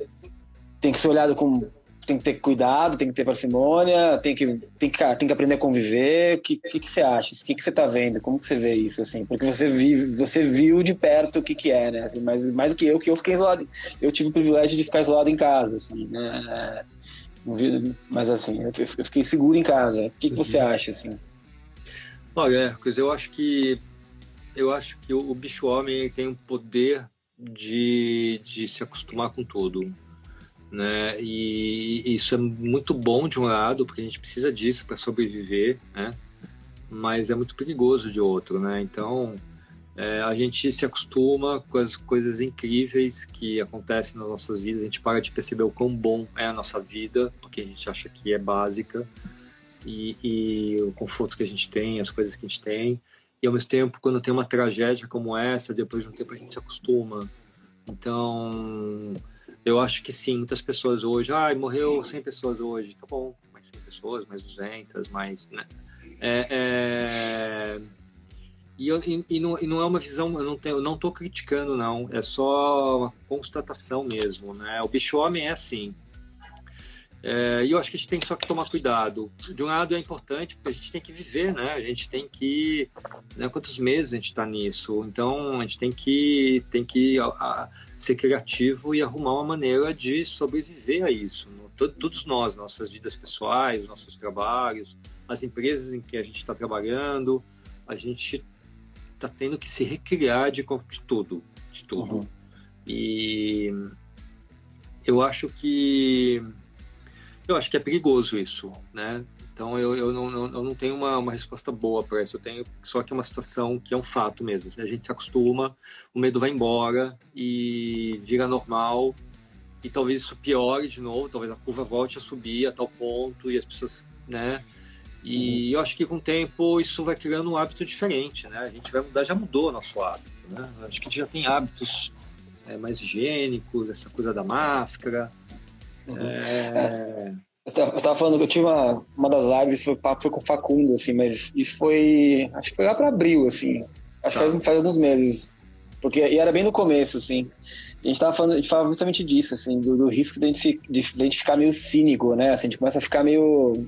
Tem que ser olhado com. Tem que ter cuidado, tem que ter parcimônia, tem que, tem que, tem que aprender a conviver. O que, que, que você acha? O que, que você tá vendo? Como que você vê isso, assim? Porque você, vive, você viu de perto o que, que é, né? Assim, mais, mais do que eu, que eu fiquei isolado. Eu tive o privilégio de ficar isolado em casa, assim, né? Mas assim, eu eu fiquei seguro em casa. O que, que você acha, assim? Olha, Hércules, eu acho que eu acho que o, bicho homem tem um poder de, de se acostumar com tudo, né? E isso é muito bom de um lado, porque a gente precisa disso para sobreviver, né? Mas é muito perigoso de outro, né? Então é, a gente se acostuma com as coisas incríveis que acontecem nas nossas vidas, a gente para de perceber o quão bom é a nossa vida, porque a gente acha que é básica e, e o conforto que a gente tem, as coisas que a gente tem. E ao mesmo tempo, quando tem uma tragédia como essa, depois de um tempo a gente se acostuma. Então, eu acho que sim, muitas pessoas hoje, ai, morreu 100 pessoas hoje, tá bom, mais 100 pessoas, mais 200, mais, né? É, é... E, eu- e- e não, e não é uma visão, eu não, tenho, eu não tô criticando, não, é só uma constatação mesmo, né? O bicho homem é assim, é, e eu acho que a gente tem só que tomar cuidado. De um lado é importante, porque a gente tem que viver, né? A gente tem que. Né, quantos meses a gente está nisso? Então a gente tem que, tem que a, a, ser criativo e arrumar uma maneira de sobreviver a isso. Todos nós, nossas vidas pessoais, nossos trabalhos, as empresas em que a gente está trabalhando, a gente está tendo que se recriar de tudo. De tudo. Uhum. E eu acho que eu acho que é perigoso isso, né? Então eu, eu, não, não- eu não tenho uma, uma resposta boa para isso. Eu tenho só que é uma situação que é um fato mesmo. A gente se acostuma, o medo vai embora e vira normal. E talvez isso piore de novo, talvez a curva volte a subir a tal ponto e as pessoas, né? E eu acho que com o tempo isso vai criando um hábito diferente, né? A gente vai mudar, já mudou o nosso hábito, né? Eu Acho que a gente já tem hábitos é, mais higiênicos, essa coisa da máscara. É, Eu tava, eu tava falando que eu tive uma, uma das lives, foi, papo foi com o Facundo, assim, mas isso foi. Acho que foi lá pra abril, assim. Acho que Tá. faz, faz alguns meses. Porque, e era bem no começo, assim. A gente tava falando, a gente falava justamente disso, assim, do, do risco de a, gente se, de, de a gente ficar meio cínico, né? Assim, a gente começa a ficar meio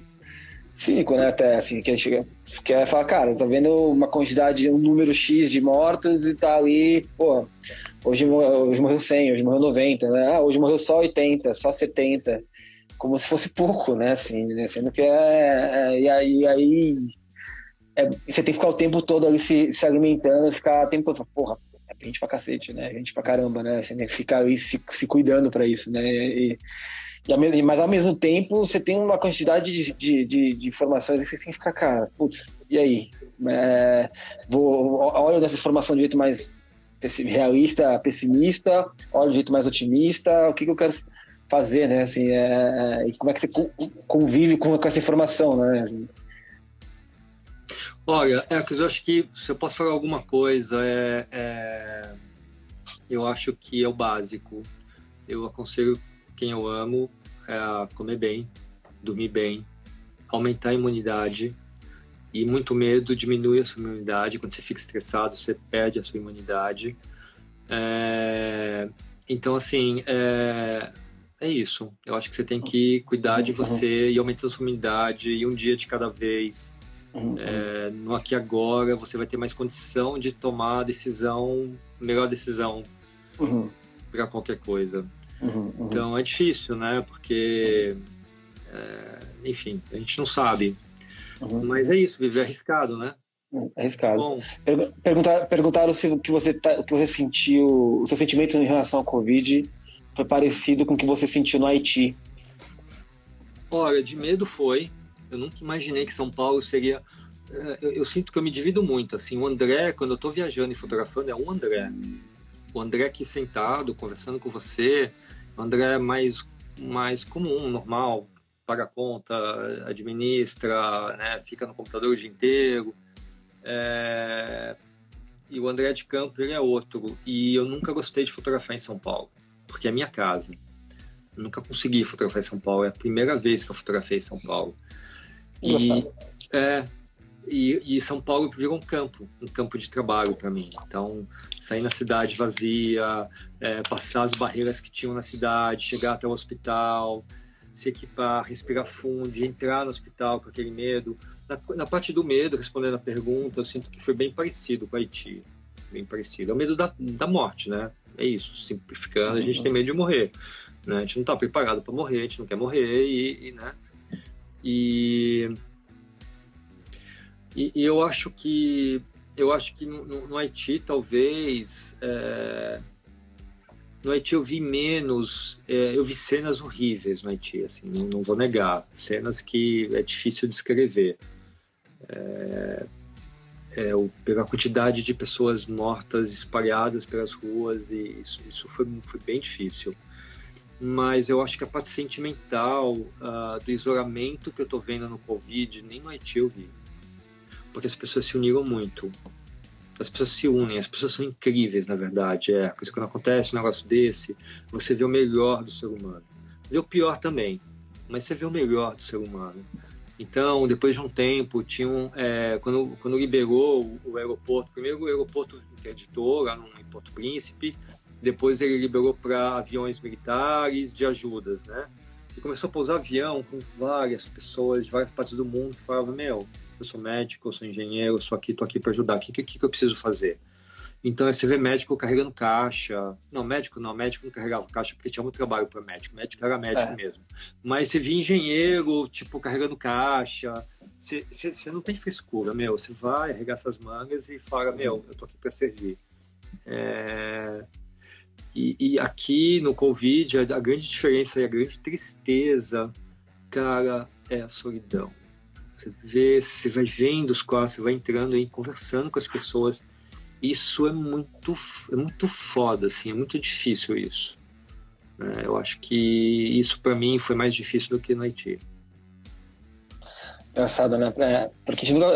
cínico, né? Até, assim, que a gente quer falar, cara, tá vendo uma quantidade, um número X de mortos e tá ali, pô, hoje, hoje morreu 100, hoje morreu 90, né? Ah, hoje morreu só 80, só 70, como se fosse pouco, né? Assim, né? sendo que é, é e aí, aí é, você tem que ficar o tempo todo ali se, se alimentando, ficar o tempo todo, porra, é gente pra cacete, né? Gente pra caramba, né? Você tem que ficar ali se, se cuidando para isso, né? E, e, mas ao mesmo tempo você tem uma quantidade de, de, de, de informações que você tem que ficar, cara, putz, e aí? É, vou, olho dessa informação de jeito mais realista, pessimista, olho de jeito mais otimista, o que, que eu quero fazer, né? Assim, é, e como é que você convive com, com essa informação, né? Assim, Olha, é, eu acho que se eu posso falar alguma coisa, é, é, eu acho que é o básico. Eu aconselho quem eu amo a comer bem, dormir bem, aumentar a imunidade. E muito medo diminui a sua imunidade. Quando você fica estressado, você perde a sua imunidade. É, então, assim, é, é isso. Eu acho que você tem que cuidar de você e aumentar a sua imunidade, e um dia de cada vez Uhum. É, no aqui agora você vai ter mais condição de tomar a decisão, melhor decisão uhum. para qualquer coisa. Uhum, uhum, então é difícil, né? Porque, é, enfim, a gente não sabe. Uhum. Mas é isso, viver arriscado, né? É arriscado. Bom, perguntar, perguntaram se o que você, tá, o que você sentiu, o seu sentimento em relação ao Covid foi parecido com o que você sentiu no Haiti. Olha, de medo foi, eu nunca imaginei que São Paulo seria. Eh, eu, eu, sinto que eu me divido muito. Assim, o André, quando eu estou viajando e fotografando, é um André. O André aqui sentado, conversando com você, o André é mais, mais comum, normal, paga conta, administra, né, fica no computador o dia inteiro. É... E o André de Campo, ele é outro. E eu nunca gostei de fotografar em São Paulo, porque é minha casa. Eu nunca consegui fotografar em São Paulo. É a primeira vez que eu fotografei em São Paulo. E, é, e, e, São Paulo virou um campo, um campo de trabalho para mim. Então, sair na cidade vazia, é, passar as barreiras que tinham na cidade, chegar até o hospital, se equipar, respirar fundo, entrar no hospital com aquele medo. Na, na, parte do medo, respondendo a pergunta, eu sinto que foi bem parecido com o Haiti. Bem parecido. É o medo da, da morte, né? É isso, simplificando, a gente tem medo de morrer. Né? A gente não está preparado para morrer, a gente não quer morrer e, e né? E, e, e, eu acho que eu acho que no, no Haiti talvez é, no Haiti eu vi menos, é, eu vi cenas horríveis no Haiti, assim, não, não, vou negar, cenas que é difícil descrever. É, é, pela quantidade de pessoas mortas espalhadas pelas ruas e isso, isso foi, foi bem difícil mas eu acho que a parte sentimental uh, do isolamento que eu tô vendo no Covid, nem no Haiti eu vi. Porque as pessoas se uniram muito. As pessoas se unem, as pessoas são incríveis, na verdade. É, porque quando acontece um negócio desse, você vê o melhor do ser humano. Vê o pior também, mas você vê o melhor do ser humano. Então, depois de um tempo, tinham, é, quando, quando liberou o, aeroporto, primeiro o aeroporto interditou lá no, Porto Príncipe, depois ele liberou para aviões militares de ajudas, né? E começou a pousar avião com várias pessoas de várias partes do mundo que falavam, meu, eu sou médico, eu sou engenheiro, eu sou aqui, tô aqui para ajudar, o que, que, que eu preciso fazer? Então, você vê médico carregando caixa. Não, médico não, médico não carregava caixa porque tinha muito trabalho para médico. Médico era médico é. mesmo. Mas você via engenheiro, tipo, carregando caixa. Você, você, você não tem frescura, meu. Você vai, arregaça as mangas e fala, meu, eu tô aqui para servir. É... E, e, aqui no Covid, a, a, grande diferença e a grande tristeza, cara, é a solidão. Você vê, você vai vendo os quadros, você vai entrando e conversando com as pessoas. Isso é muito, é muito foda, assim, é muito difícil isso. É, eu acho que isso para mim foi mais difícil do que no Haiti. Engraçado, né? É, porque a gente nunca,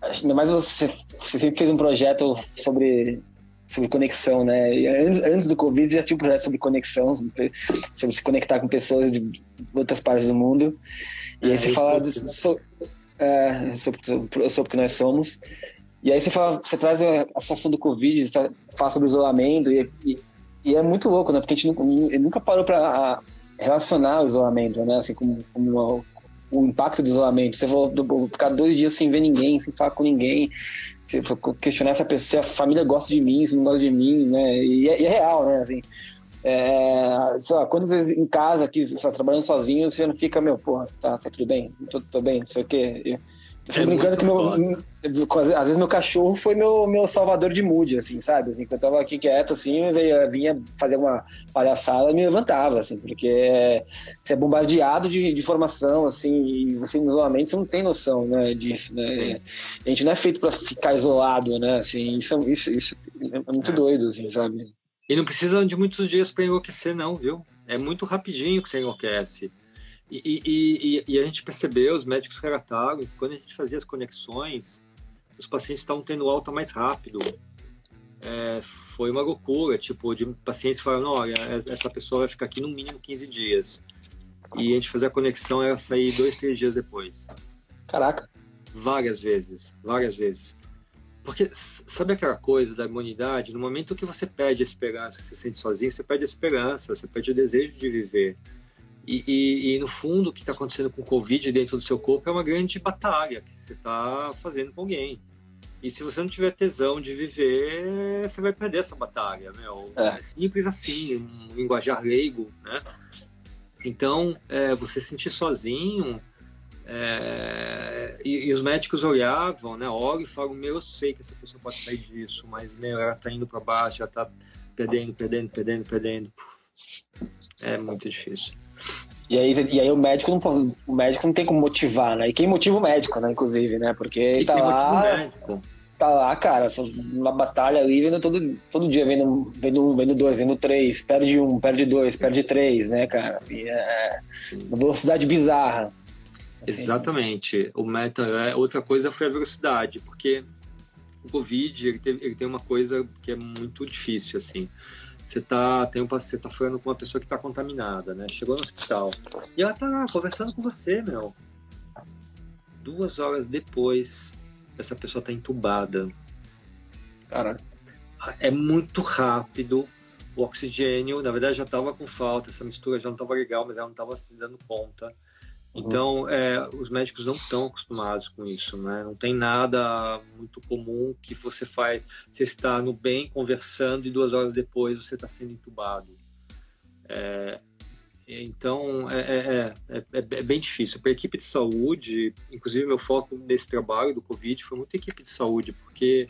ainda mais você, você sempre fez um projeto sobre sobre conexão, né? E antes, antes do Covid já tinha um projeto sobre conexão, sobre se conectar com pessoas de, outras partes do mundo. E aí é, você fala de, so, é, sobre, sobre o que nós somos. E aí você fala, você traz a situação do Covid, você fala sobre isolamento e, e, E é muito louco, né? Porque a gente nunca, nunca parou para relacionar o isolamento, né? Assim, como, como o impacto do isolamento. Você vai ficar dois dias sem ver ninguém, sem falar com ninguém, você questionar se a, pessoa, se a família gosta de mim, se não gosta de mim, né? E é, e é real, né? Assim, é, sei lá, quantas vezes em casa aqui, você tá trabalhando sozinho, você não fica, meu, porra, tá, tá tudo bem, tô, tô bem, não sei o quê. Fico é brincando que meu, às vezes meu cachorro foi meu, meu salvador de mood, assim, sabe? Assim, quando eu tava aqui quieto, assim, eu vinha fazer uma palhaçada e me levantava, assim, porque você é bombardeado de, de informação, assim, e você em isolamento, você não tem noção, né, disso, né? A gente não é feito para ficar isolado, né? Assim, isso, isso, isso é muito doido, assim, sabe? E não precisa de muitos dias para enlouquecer, não, viu? É muito rapidinho que você enlouquece. E, e, e, a gente percebeu, os médicos relataram, que quando a gente fazia as conexões, os pacientes estavam tendo alta mais rápido. É, foi uma loucura, tipo, de pacientes falando, olha, essa pessoa vai ficar aqui no mínimo 15 dias. E a gente fazia a conexão, ela sair dois, três dias depois. Caraca. Várias vezes, várias vezes. Porque sabe aquela coisa da imunidade? No momento que você perde a esperança, você se sente sozinho, você perde a esperança, você perde o desejo de viver. E, e, e no fundo, o que está acontecendo com o Covid dentro do seu corpo é uma grande batalha que você está fazendo com alguém. E se você não tiver tesão de viver, você vai perder essa batalha, meu. É, é simples assim, um linguajar leigo, né? Então, é, você se sentir sozinho, é, e, e, os médicos olhavam, né? Olham e falam: Meu, eu sei que essa pessoa pode sair disso, mas meu, ela tá indo para baixo, ela tá perdendo, perdendo, perdendo, perdendo. É muito difícil. E aí, e aí o médico não o médico não tem como motivar, né? E quem motiva o médico, né? Inclusive, né? Porque ele tá lá. Tá lá, cara, uma batalha ali, vendo todo, todo dia, vendo, vendo um, vendo dois, vendo três, perde um, perde dois, perde três, né, cara? Assim, é uma velocidade bizarra. Assim, Exatamente. O meta, é, outra coisa foi a velocidade, porque o Covid ele tem, ele tem uma coisa que é muito difícil, assim. Você tá, tem um, você tá falando com uma pessoa que está contaminada, né? Chegou no hospital e ela tá lá conversando com você, meu. Duas horas depois, essa pessoa tá entubada. Cara, é muito rápido. O oxigênio, na verdade, já estava com falta. Essa mistura já não estava legal, mas ela não estava se dando conta. Então, é, os médicos não estão acostumados com isso, né? Não tem nada muito comum que você faz, você está no bem conversando e duas horas depois você está sendo entubado. É, então, é, é, é, é, bem difícil. Para a equipe de saúde, inclusive meu foco nesse trabalho do Covid foi muito equipe de saúde, porque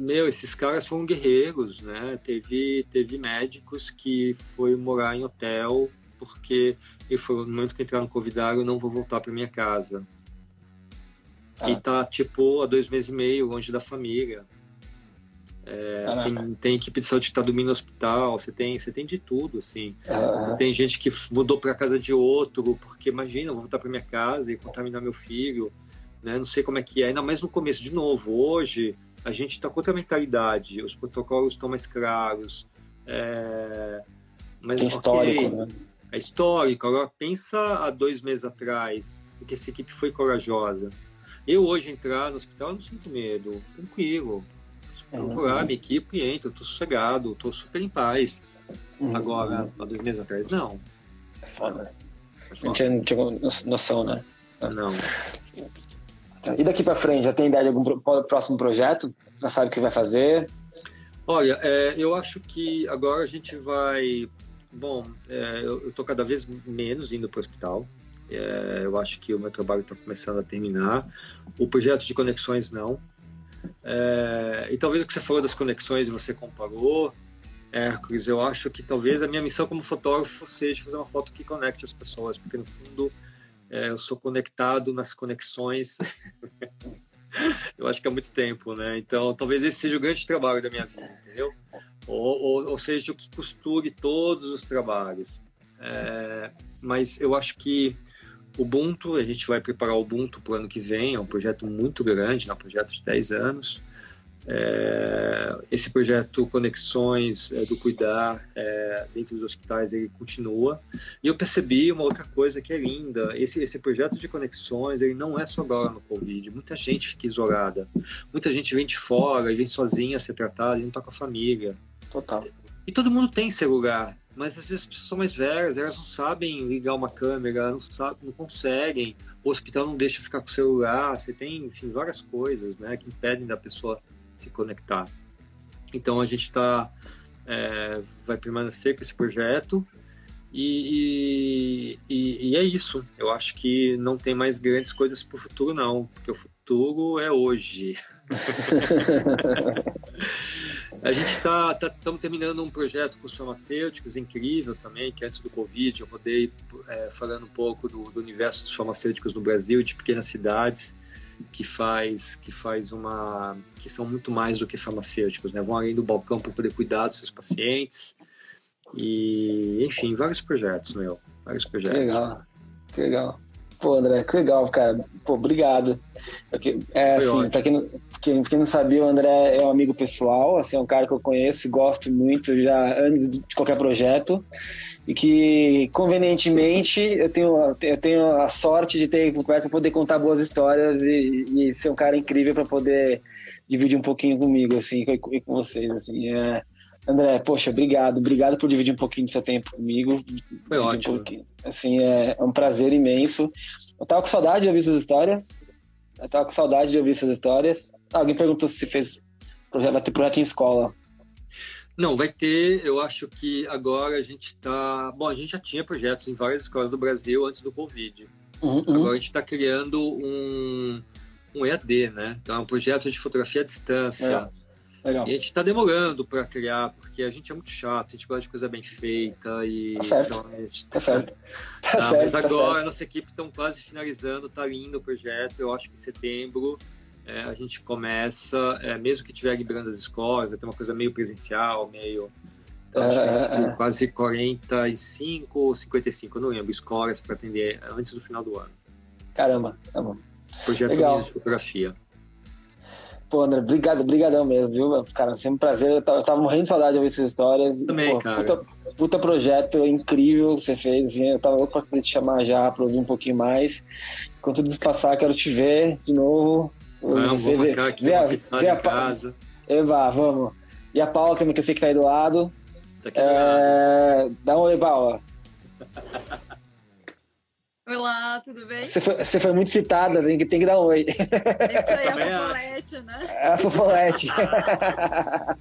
meu, esses caras foram guerreiros, né? Teve, teve médicos que foi morar em hotel porque ele falou, no momento que entrar no convidado, eu não vou voltar para minha casa. Ah. E tá, tipo, há dois meses e meio, longe da família. É, tem, tem, equipe de saúde que tá dormindo no hospital, você tem, você tem de tudo, assim. Tem gente que mudou para casa de outro, porque imagina, eu vou voltar para minha casa e contaminar meu filho, né? Não sei como é que é, ainda mais no começo. De novo, hoje a gente está com outra mentalidade, os protocolos estão mais claros. É... Mas, tem histórico, né? É histórico. Agora, pensa há dois meses atrás, porque essa equipe foi corajosa. Eu hoje entrar no hospital, não sinto medo, tranquilo. Procurar uhum. minha equipe e entro, tô sossegado, tô super em paz. Uhum. Agora, há dois meses atrás, não. É foda. Não tinha, não tinha noção, né? Não. E daqui para frente, já tem ideia de algum próximo projeto? Já sabe o que vai fazer? Olha, é, eu acho que agora a gente vai Bom, é, eu estou cada vez menos indo para o hospital. É, eu acho que o meu trabalho está começando a terminar. O projeto de conexões não. É, e talvez o que você falou das conexões você comparou, Hércules, eu acho que talvez a minha missão como fotógrafo seja fazer uma foto que conecte as pessoas, porque no fundo é, eu sou conectado nas conexões. [LAUGHS] eu acho que há muito tempo, né? Então talvez esse seja o grande trabalho da minha vida, entendeu? Ou, ou, ou seja, que costure todos os trabalhos. É, mas eu acho que Ubuntu, a gente vai preparar o Ubuntu para o ano que vem, é um projeto muito grande, é um projeto de 10 anos. É, esse projeto Conexões é, do Cuidar é, dentro dos hospitais ele continua e eu percebi uma outra coisa que é linda esse, esse projeto de conexões ele não é só agora no Covid muita gente fica isolada muita gente vem de fora vem sozinha ser tratada não está com a família Total. e todo mundo tem celular mas às vezes as pessoas são mais velhas elas não sabem ligar uma câmera não sabem não conseguem o hospital não deixa ficar com o celular você tem enfim várias coisas né que impedem da pessoa se conectar. Então a gente está é, vai permanecer com esse projeto e, e, e, é isso. Eu acho que não tem mais grandes coisas para o futuro não, porque o futuro é hoje. [LAUGHS] a gente está tá, tá, terminando um projeto com os farmacêuticos incrível também, que antes do Covid eu rodei é, falando um pouco do, do universo dos farmacêuticos no Brasil, de pequenas cidades que faz que faz uma que são muito mais do que farmacêuticos, né? Vão além do balcão para poder cuidar dos seus pacientes e enfim vários projetos, meu, vários projetos. Que legal, que legal. Pô, André, que legal, cara. Pô, obrigado. É, assim, pra quem, quem, quem, não sabia, o André é um amigo pessoal, assim, é um cara que eu conheço e gosto muito já antes de qualquer projeto e que convenientemente eu tenho, eu tenho a sorte de ter para poder contar boas histórias e, e ser um cara incrível para poder dividir um pouquinho comigo assim e com, com vocês assim é, André poxa obrigado obrigado por dividir um pouquinho do seu tempo comigo foi ótimo um assim é, é, um prazer imenso eu tava com saudade de ouvir suas histórias eu tava com saudade de ouvir suas histórias alguém perguntou se fez projeto vai ter projeto em escola não, vai ter, eu acho que agora a gente está. Bom, a gente já tinha projetos em várias escolas do Brasil antes do Covid. Uhum. Agora a gente está criando um, um EAD, né? Então é um projeto de fotografia à distância. É. Legal. E a gente está demorando para criar, porque a gente é muito chato, a gente gosta de coisa bem feita e. Tá certo. Então, gente... Tá certo. [LAUGHS] Tá Não, certo mas tá agora certo. a nossa equipe está quase finalizando, tá lindo o projeto. Eu acho que em setembro é, a gente começa, é, mesmo que tiver librando as escolas, vai ter uma coisa meio presencial, meio. Então, É, é, é. quase 45 ou 55, eu não lembro, escolas para atender antes do final do ano. Caramba, tá bom. Projeto Legal. de fotografia. Pô, André, obrigado, brigadão mesmo, viu? Cara, sempre um prazer. Eu tava, eu tava morrendo de saudade de ouvir essas histórias. Também, Pô, cara. Puta, puta projeto incrível que você fez. Assim, eu tava louco pra te chamar já pra ouvir um pouquinho mais. Quando tudo isso passar, quero te ver de novo. Vamos, Você vamos vê- aqui vê a- vê a casa. Eva, vamos. E a Paula também, que eu sei que tá aí do lado. Tá aqui. É... Dá um oi, Paula. [LAUGHS] Olá, tudo bem? Você foi, você foi muito citada, tem que, tem que dar um oi. Isso aí é a. Paulette, né? É a Fofolete. tá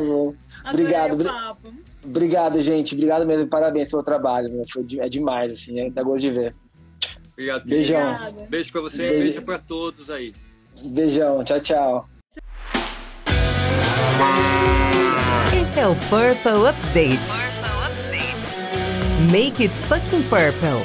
bom. Adorei Obrigado, o papo. Obrigado, gente. Obrigado mesmo. Parabéns pelo trabalho. meu. Foi de- é demais, assim. É, dá gosto de ver. Obrigado, querido. Beijão. Obrigada. Beijo pra você, Beijo. beijo pra todos aí. Beijão. Tchau, tchau. Esse é o Purple Update. Make it fucking purple.